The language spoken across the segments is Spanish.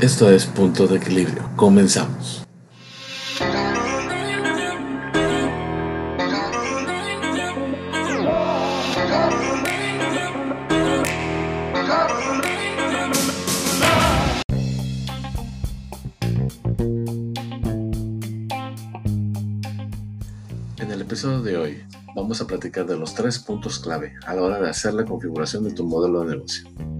Esto es Punto de Equilibrio. Comenzamos. En el episodio de hoy vamos a platicar de los tres puntos clave a la hora de hacer la configuración de tu modelo de negocio.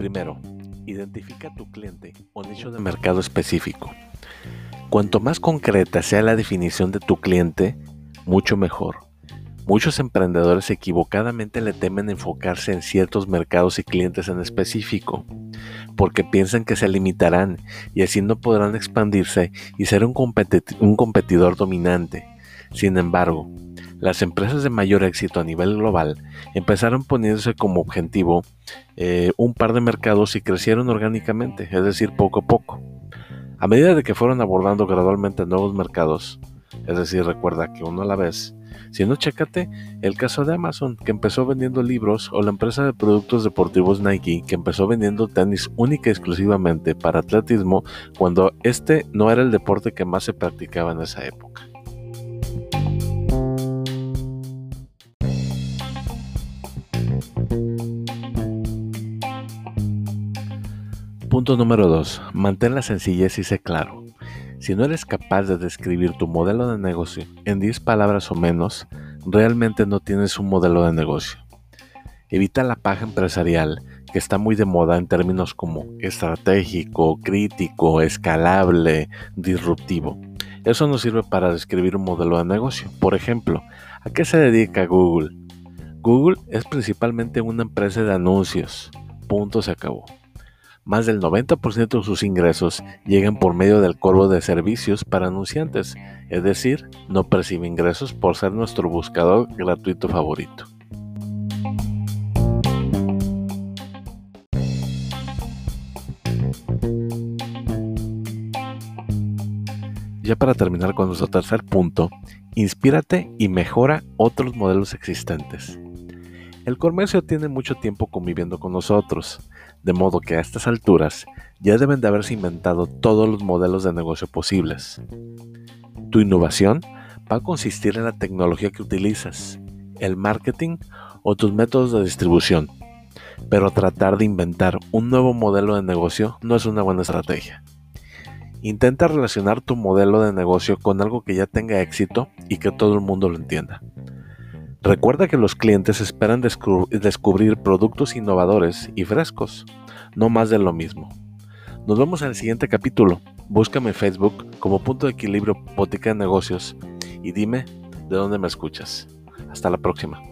Primero, identifica tu cliente o nicho de mercado específico. Cuanto más concreta sea la definición de tu cliente, mucho mejor. Muchos emprendedores equivocadamente le temen enfocarse en ciertos mercados y clientes en específico, porque piensan que se limitarán y así no podrán expandirse y ser un, un competidor dominante. Sin embargo, las empresas de mayor éxito a nivel global empezaron poniéndose como objetivo eh, un par de mercados y crecieron orgánicamente, es decir, poco a poco. A medida de que fueron abordando gradualmente nuevos mercados, es decir, recuerda que uno a la vez, si no, chécate el caso de Amazon, que empezó vendiendo libros, o la empresa de productos deportivos Nike, que empezó vendiendo tenis única y exclusivamente para atletismo, cuando este no era el deporte que más se practicaba en esa época. Punto número 2. Mantén la sencillez y sé claro. Si no eres capaz de describir tu modelo de negocio en 10 palabras o menos, realmente no tienes un modelo de negocio. Evita la paja empresarial, que está muy de moda en términos como estratégico, crítico, escalable, disruptivo. Eso no sirve para describir un modelo de negocio. Por ejemplo, ¿a qué se dedica Google? Google es principalmente una empresa de anuncios. Punto se acabó. Más del 90% de sus ingresos llegan por medio del corvo de servicios para anunciantes, es decir, no percibe ingresos por ser nuestro buscador gratuito favorito. Ya para terminar con nuestro tercer punto, inspírate y mejora otros modelos existentes. El comercio tiene mucho tiempo conviviendo con nosotros, de modo que a estas alturas ya deben de haberse inventado todos los modelos de negocio posibles. Tu innovación va a consistir en la tecnología que utilizas, el marketing o tus métodos de distribución, pero tratar de inventar un nuevo modelo de negocio no es una buena estrategia. Intenta relacionar tu modelo de negocio con algo que ya tenga éxito y que todo el mundo lo entienda. Recuerda que los clientes esperan descubrir productos innovadores y frescos, no más de lo mismo. Nos vemos en el siguiente capítulo. Búscame en Facebook como Punto de Equilibrio Botica de Negocios y dime de dónde me escuchas. Hasta la próxima.